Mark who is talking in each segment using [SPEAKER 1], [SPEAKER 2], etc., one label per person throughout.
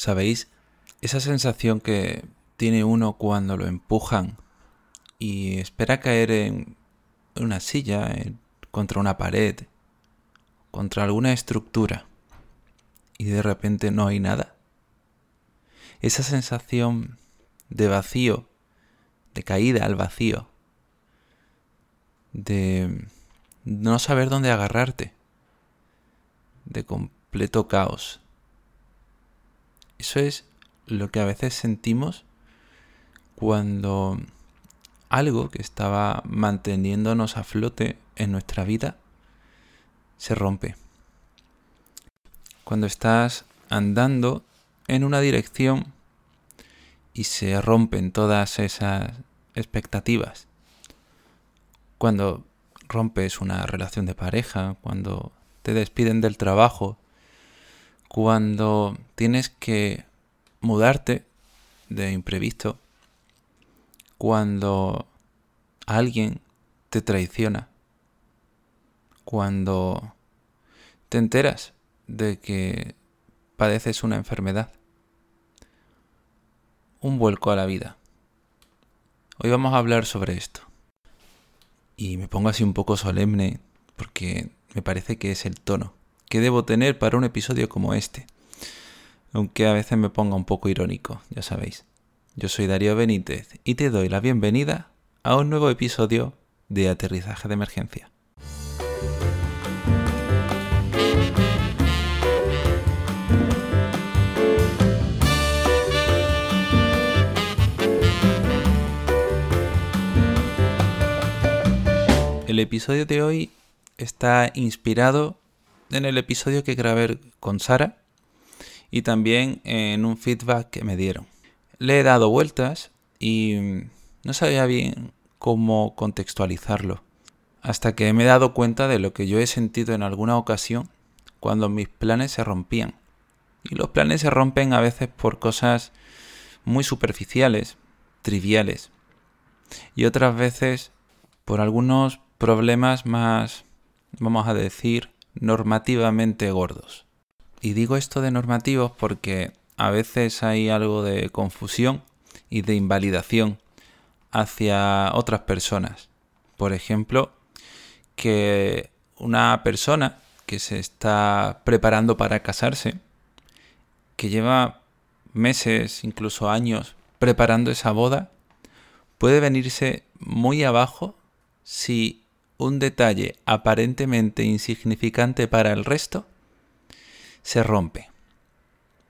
[SPEAKER 1] ¿Sabéis? Esa sensación que tiene uno cuando lo empujan y espera caer en una silla, contra una pared, contra alguna estructura y de repente no hay nada. Esa sensación de vacío, de caída al vacío, de no saber dónde agarrarte, de completo caos. Eso es lo que a veces sentimos cuando algo que estaba manteniéndonos a flote en nuestra vida se rompe. Cuando estás andando en una dirección y se rompen todas esas expectativas. Cuando rompes una relación de pareja, cuando te despiden del trabajo, cuando tienes que mudarte de imprevisto, cuando alguien te traiciona, cuando te enteras de que padeces una enfermedad, un vuelco a la vida. Hoy vamos a hablar sobre esto. Y me pongo así un poco solemne porque me parece que es el tono que debo tener para un episodio como este. Aunque a veces me ponga un poco irónico, ya sabéis. Yo soy Darío Benítez y te doy la bienvenida a un nuevo episodio de Aterrizaje de Emergencia. El episodio de hoy está inspirado en el episodio que grabé con Sara y también en un feedback que me dieron. Le he dado vueltas y no sabía bien cómo contextualizarlo, hasta que me he dado cuenta de lo que yo he sentido en alguna ocasión cuando mis planes se rompían. Y los planes se rompen a veces por cosas muy superficiales, triviales, y otras veces por algunos problemas más, vamos a decir, normativamente gordos. Y digo esto de normativos porque a veces hay algo de confusión y de invalidación hacia otras personas. Por ejemplo, que una persona que se está preparando para casarse, que lleva meses, incluso años, preparando esa boda, puede venirse muy abajo si un detalle aparentemente insignificante para el resto se rompe.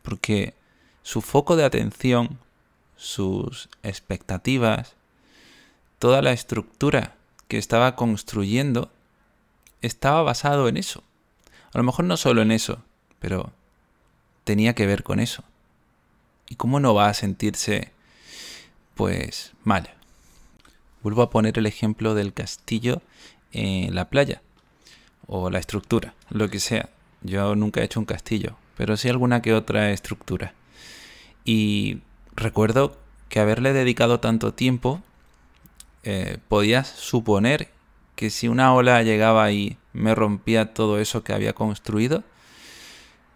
[SPEAKER 1] Porque su foco de atención, sus expectativas, toda la estructura que estaba construyendo estaba basado en eso. A lo mejor no solo en eso, pero tenía que ver con eso. ¿Y cómo no va a sentirse, pues, mal? Vuelvo a poner el ejemplo del castillo en la playa o la estructura, lo que sea. Yo nunca he hecho un castillo, pero sí alguna que otra estructura. Y recuerdo que haberle dedicado tanto tiempo, eh, podías suponer que si una ola llegaba y me rompía todo eso que había construido,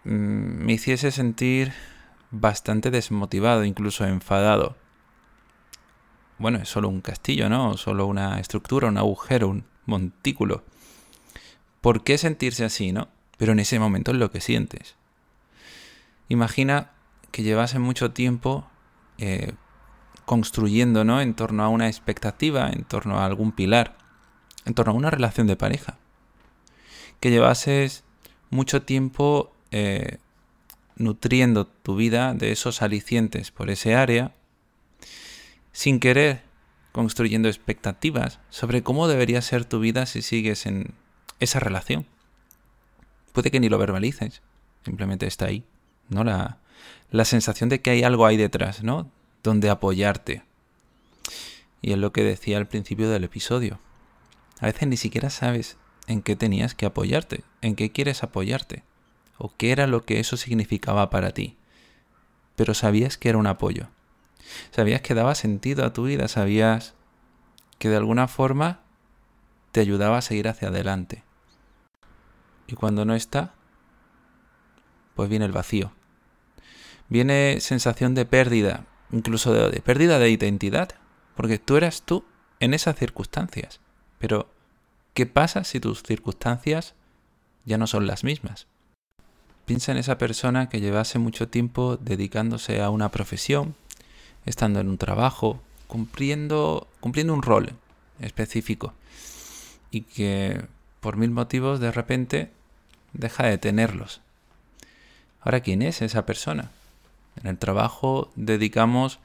[SPEAKER 1] mm, me hiciese sentir bastante desmotivado, incluso enfadado. Bueno, es solo un castillo, ¿no? Solo una estructura, un agujero, un, montículo. ¿Por qué sentirse así, no? Pero en ese momento es lo que sientes. Imagina que llevase mucho tiempo eh, construyendo, ¿no? En torno a una expectativa, en torno a algún pilar, en torno a una relación de pareja. Que llevases mucho tiempo eh, nutriendo tu vida de esos alicientes por ese área, sin querer construyendo expectativas sobre cómo debería ser tu vida si sigues en esa relación. Puede que ni lo verbalices, simplemente está ahí, ¿no? La, la sensación de que hay algo ahí detrás, ¿no? Donde apoyarte. Y es lo que decía al principio del episodio. A veces ni siquiera sabes en qué tenías que apoyarte, en qué quieres apoyarte, o qué era lo que eso significaba para ti. Pero sabías que era un apoyo. Sabías que daba sentido a tu vida, sabías que de alguna forma te ayudaba a seguir hacia adelante. Y cuando no está, pues viene el vacío. viene sensación de pérdida, incluso de, pérdida de identidad, porque tú eras tú en esas circunstancias. Pero, ¿qué pasa si tus circunstancias ya no son las mismas? Piensa en esa persona que llevase mucho tiempo dedicándose a una profesión, estando en un trabajo, cumpliendo, cumpliendo un rol específico y que por mil motivos de repente deja de tenerlos. Ahora, ¿quién es esa persona? En el trabajo dedicamos,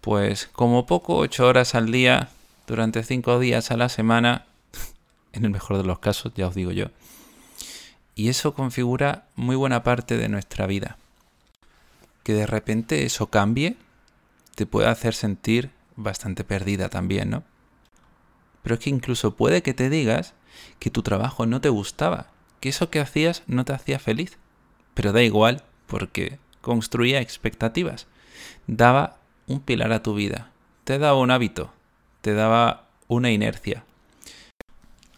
[SPEAKER 1] pues, como poco, ocho horas al día durante cinco días a la semana, en el mejor de los casos, ya os digo yo. Y eso configura muy buena parte de nuestra vida. Que de repente eso cambie, te puede hacer sentir bastante perdida también, ¿no? Pero es que incluso puede que te digas que tu trabajo no te gustaba, que eso que hacías no te hacía feliz. Pero da igual, porque construía expectativas, daba un pilar a tu vida, te daba un hábito, te daba una inercia.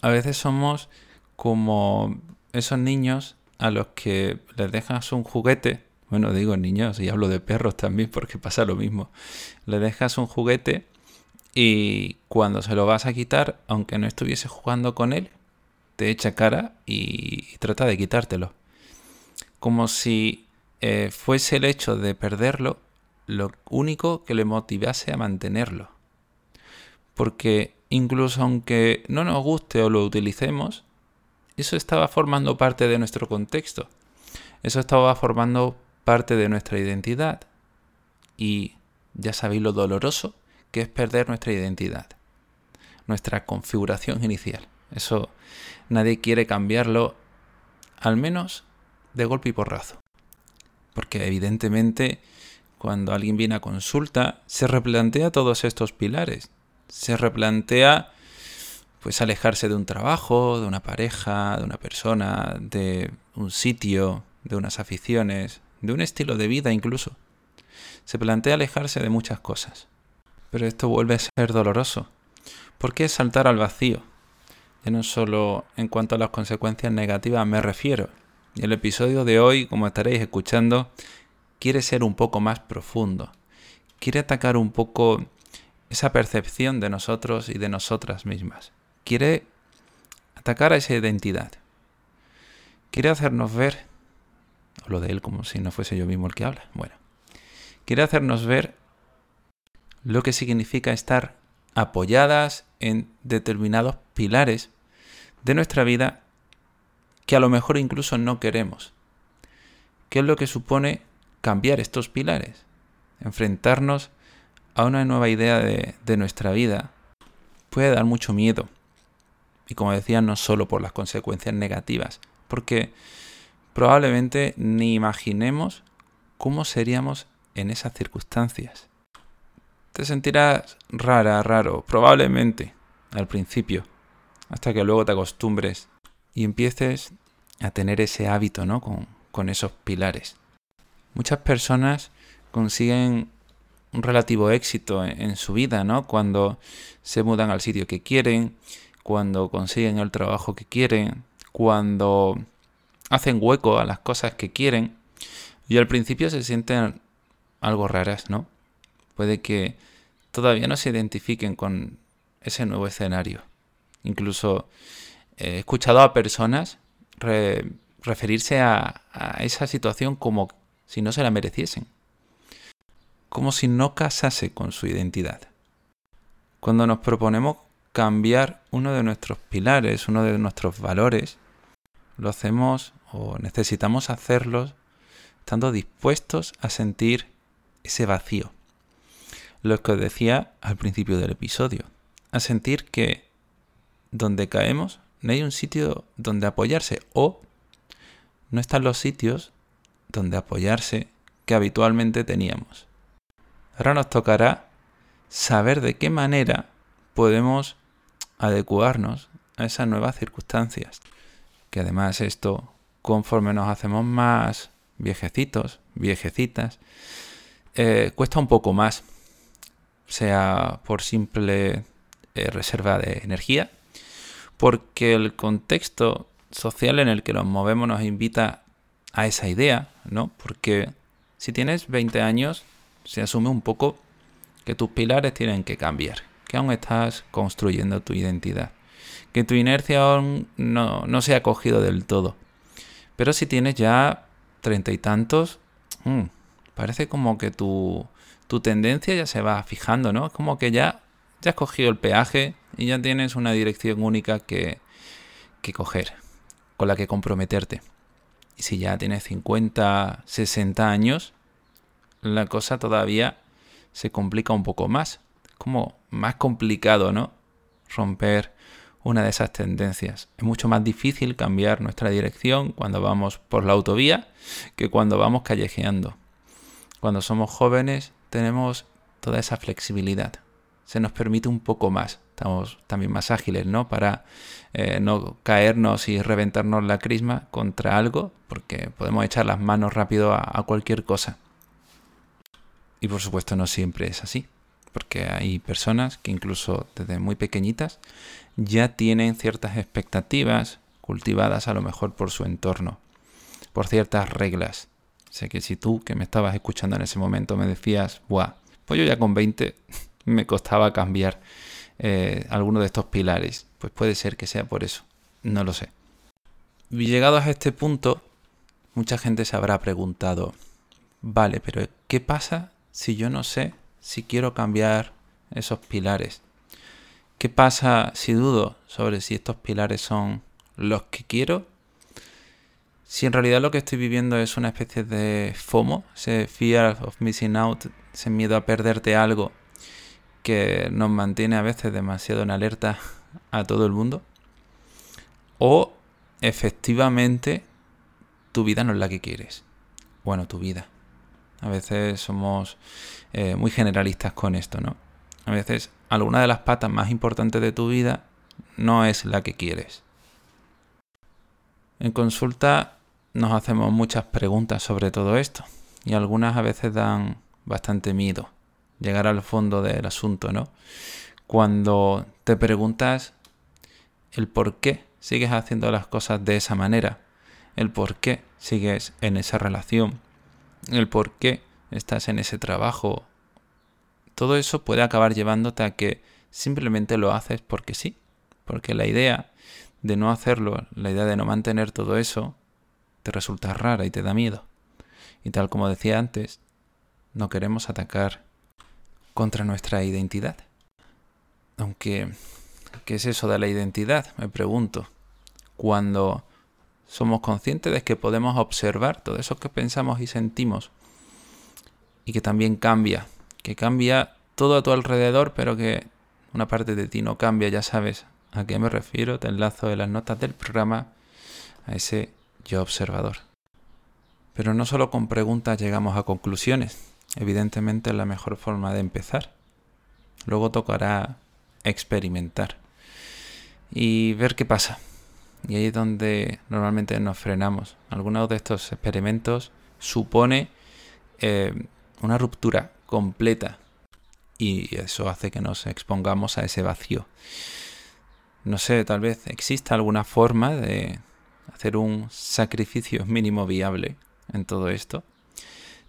[SPEAKER 1] A veces somos como esos niños a los que les dejas un juguete, bueno, digo niños y hablo de perros también porque pasa lo mismo, le dejas un juguete y cuando se lo vas a quitar, aunque no estuviese jugando con él, te echa cara y, trata de quitártelo. Como si eh, fuese el hecho de perderlo lo único que le motivase a mantenerlo. Porque incluso aunque no nos guste o lo utilicemos, eso estaba formando parte de nuestro contexto. Eso estaba formando parte de nuestra identidad. Y ya sabéis lo doloroso que es perder nuestra identidad, nuestra configuración inicial. Eso nadie quiere cambiarlo, al menos de golpe y porrazo. Porque evidentemente cuando alguien viene a consulta se replantea todos estos pilares. Se replantea pues alejarse de un trabajo, de una pareja, de una persona, de un sitio, de unas aficiones, de un estilo de vida incluso. Se plantea alejarse de muchas cosas. Pero esto vuelve a ser doloroso. ¿Por qué saltar al vacío? Ya no solo en cuanto a las consecuencias negativas me refiero. Y el episodio de hoy, como estaréis escuchando, quiere ser un poco más profundo. Quiere atacar un poco esa percepción de nosotros y de nosotras mismas. Quiere atacar a esa identidad. Quiere hacernos ver, hablo de él como si no fuese yo mismo el que habla, bueno, quiere hacernos ver lo que significa estar apoyadas en determinados pilares de nuestra vida que a lo mejor incluso no queremos. ¿Qué es lo que supone cambiar estos pilares? Enfrentarnos a una nueva idea de, de nuestra vida puede dar mucho miedo. Y como decía, no solo por las consecuencias negativas, porque probablemente ni imaginemos cómo seríamos en esas circunstancias. Te sentirás rara, raro, probablemente al principio, hasta que luego te acostumbres y empieces a tener ese hábito, ¿no? Con, esos pilares. Muchas personas consiguen un relativo éxito en, en, su vida, ¿no? Cuando se mudan al sitio que quieren, cuando consiguen el trabajo que quieren, cuando hacen hueco a las cosas que quieren. Y al principio se sienten algo raras, ¿no? Puede que todavía no se identifiquen con ese nuevo escenario. Incluso he escuchado a personas referirse a, a esa situación como si no se la mereciesen. Como si no casase con su identidad. Cuando nos proponemos cambiar uno de nuestros pilares, uno de nuestros valores, lo hacemos o necesitamos hacerlo estando dispuestos a sentir ese vacío, lo que os decía al principio del episodio, a sentir que donde caemos no hay un sitio donde apoyarse o no están los sitios donde apoyarse que habitualmente teníamos. Ahora nos tocará saber de qué manera podemos adecuarnos a esas nuevas circunstancias. Que además esto, conforme nos hacemos más viejecitos, viejecitas, eh, cuesta un poco más sea por simple eh, reserva de energía, porque el contexto social en el que nos movemos nos invita a esa idea, ¿no? Porque Si tienes 20 años, se asume un poco que tus pilares tienen que cambiar, que aún estás construyendo tu identidad, que tu inercia aún no, se ha cogido del todo. Pero si tienes ya treinta y tantos, mm, parece como que tu, tu tendencia ya se va fijando, ¿no? Es como que ya, ya has cogido el peaje y ya tienes una dirección única que, que coger, con la que comprometerte. Y si ya tienes 50, 60 años, la cosa todavía se complica un poco más. Como más complicado, ¿no? Romper una de esas tendencias. Es mucho más difícil cambiar nuestra dirección cuando vamos por la autovía que cuando vamos callejeando. Cuando somos jóvenes tenemos toda esa flexibilidad. Se nos permite un poco más. Estamos también más ágiles, ¿no? Para eh, no caernos y reventarnos la crisma contra algo, porque podemos echar las manos rápido a, cualquier cosa. Y por supuesto no siempre es así, porque hay personas que incluso desde muy pequeñitas ya tienen ciertas expectativas cultivadas a lo mejor por su entorno, por ciertas reglas. Sé que si tú que me estabas escuchando en ese momento me decías, Buah, pues yo ya con 20 me costaba cambiar eh, alguno de estos pilares, pues puede ser que sea por eso, no lo sé. Y llegados a este punto, mucha gente se habrá preguntado, vale, pero ¿qué pasa si yo no sé si quiero cambiar esos pilares? ¿Qué pasa si dudo sobre si estos pilares son los que quiero si en realidad lo que estoy viviendo es una especie de FOMO, ese fear of missing out, ese miedo a perderte algo que nos mantiene a veces demasiado en alerta a todo el mundo, o efectivamente tu vida no es la que quieres. Bueno, tu vida. A veces somos eh, muy generalistas con esto, ¿no? A veces alguna de las patas más importantes de tu vida no es la que quieres. En consulta nos hacemos muchas preguntas sobre todo esto y algunas a veces dan bastante miedo llegar al fondo del asunto, ¿no? Cuando te preguntas el por qué sigues haciendo las cosas de esa manera, el por qué sigues en esa relación, el por qué estás en ese trabajo, todo eso puede acabar llevándote a que simplemente lo haces porque sí, porque la idea de no hacerlo, la idea de no mantener todo eso, te resulta rara y te da miedo. Y tal como decía antes, no queremos atacar contra nuestra identidad. Aunque, ¿qué es eso de la identidad? Me pregunto. Cuando somos conscientes de que podemos observar todo eso que pensamos y sentimos y que también cambia, que cambia todo a tu alrededor, pero que una parte de ti no cambia, ya sabes a qué me refiero, te enlazo en las notas del programa a ese yo observador. Pero no solo con preguntas llegamos a conclusiones. Evidentemente es la mejor forma de empezar. Luego tocará experimentar y ver qué pasa. Y ahí es donde normalmente nos frenamos. Algunos de estos experimentos supone eh, una ruptura completa y eso hace que nos expongamos a ese vacío. No sé, tal vez exista alguna forma de hacer un sacrificio mínimo viable en todo esto.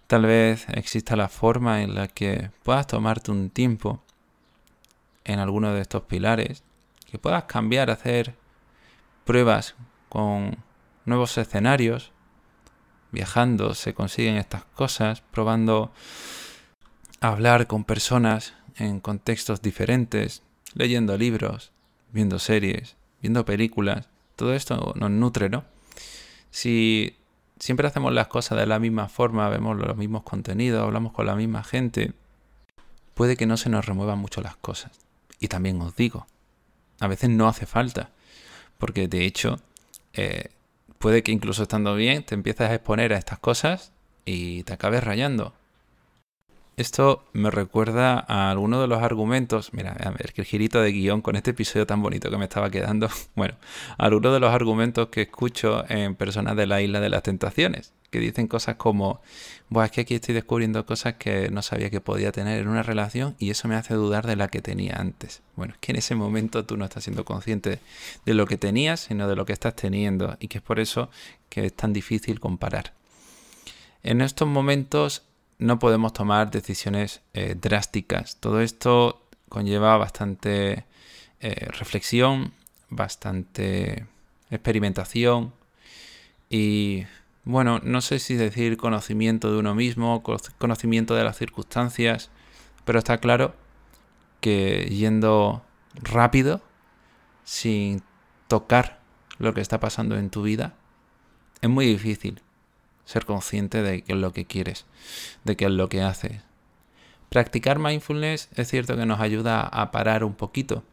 [SPEAKER 1] Tal vez exista la forma en la que puedas tomarte un tiempo en alguno de estos pilares, que puedas cambiar, hacer pruebas con nuevos escenarios. Viajando se consiguen estas cosas, probando hablar con personas en contextos diferentes, leyendo libros, viendo series, viendo películas todo esto nos nutre, ¿no? Si siempre hacemos las cosas de la misma forma, vemos los mismos contenidos, hablamos con la misma gente, puede que no se nos remuevan mucho las cosas. Y también os digo, a veces no hace falta, porque de hecho eh, puede que incluso estando bien te empieces a exponer a estas cosas y te acabes rayando. Esto me recuerda a alguno de los argumentos, mira, a ver, que el girito de guion con este episodio tan bonito que me estaba quedando, bueno, a alguno de los argumentos que escucho en personas de la isla de las tentaciones, que dicen cosas como, Buah, es que aquí estoy descubriendo cosas que no sabía que podía tener en una relación y eso me hace dudar de la que tenía antes. Bueno, es que en ese momento tú no estás siendo consciente de lo que tenías, sino de lo que estás teniendo y que es por eso que es tan difícil comparar. En estos momentos no podemos tomar decisiones eh, drásticas. Todo esto conlleva bastante eh, reflexión, bastante experimentación y bueno, no sé si decir conocimiento de uno mismo, conocimiento de las circunstancias, pero está claro que yendo rápido, sin tocar lo que está pasando en tu vida, es muy difícil ser consciente de qué es lo que quieres, de qué es lo que haces. Practicar mindfulness es cierto que nos ayuda a parar un poquito,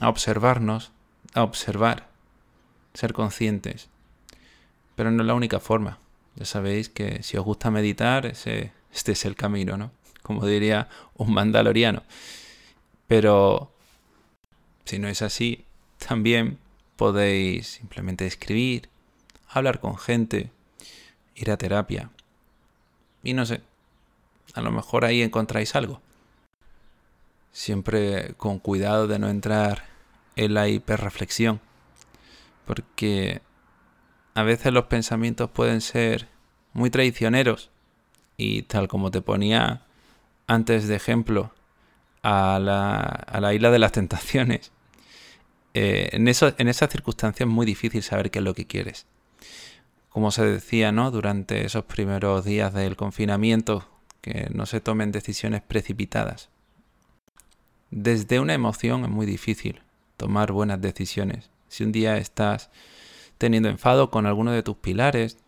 [SPEAKER 1] a observarnos, a observar, ser conscientes. Pero no es la única forma. Ya sabéis que si os gusta meditar, ese, este es el camino, ¿no? Como diría un mandaloriano. Pero si no es así, también podéis simplemente escribir, hablar con gente, ir a terapia. Y no sé, a lo mejor ahí encontráis algo. Siempre con cuidado de no entrar en la hiperreflexión. Porque a veces los pensamientos pueden ser muy traicioneros. Y tal como te ponía antes de ejemplo a la, a la isla de las tentaciones. Eh, en, eso, en esas circunstancias es muy difícil saber qué es lo que quieres. Como se decía, ¿no? Durante esos primeros días del confinamiento, que no se tomen decisiones precipitadas. Desde una emoción es muy difícil tomar buenas decisiones. Si un día estás teniendo enfado con alguno de tus pilares,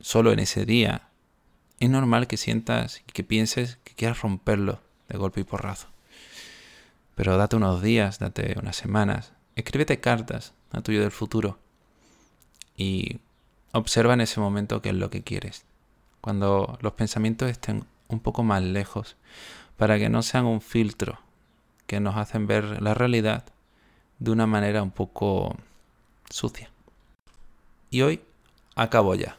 [SPEAKER 1] solo en ese día, es normal que sientas y que pienses que quieras romperlo de golpe y porrazo. Pero date unos días, date unas semanas, escríbete cartas a tuyo del futuro y observa en ese momento qué es lo que quieres cuando los pensamientos estén un poco más lejos, para que no sean un filtro que nos hacen ver la realidad de una manera un poco sucia. Y hoy acabo ya,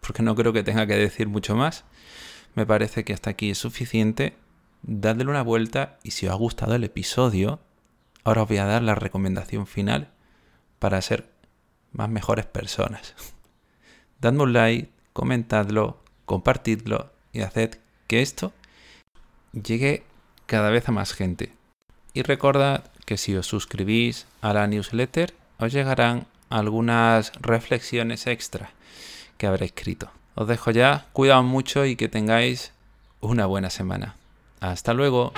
[SPEAKER 1] porque no creo que tenga que decir mucho más. Me parece que hasta aquí es suficiente. Dadle una vuelta y si os ha gustado el episodio, ahora os voy a dar la recomendación final para ser más mejores personas. Dadme un like, comentadlo, compartidlo y haced que esto llegue cada vez a más gente. Y recordad que si os suscribís a la newsletter os llegarán algunas reflexiones extra que habré escrito. Os dejo ya, cuidado mucho y que tengáis una buena semana. Hasta luego.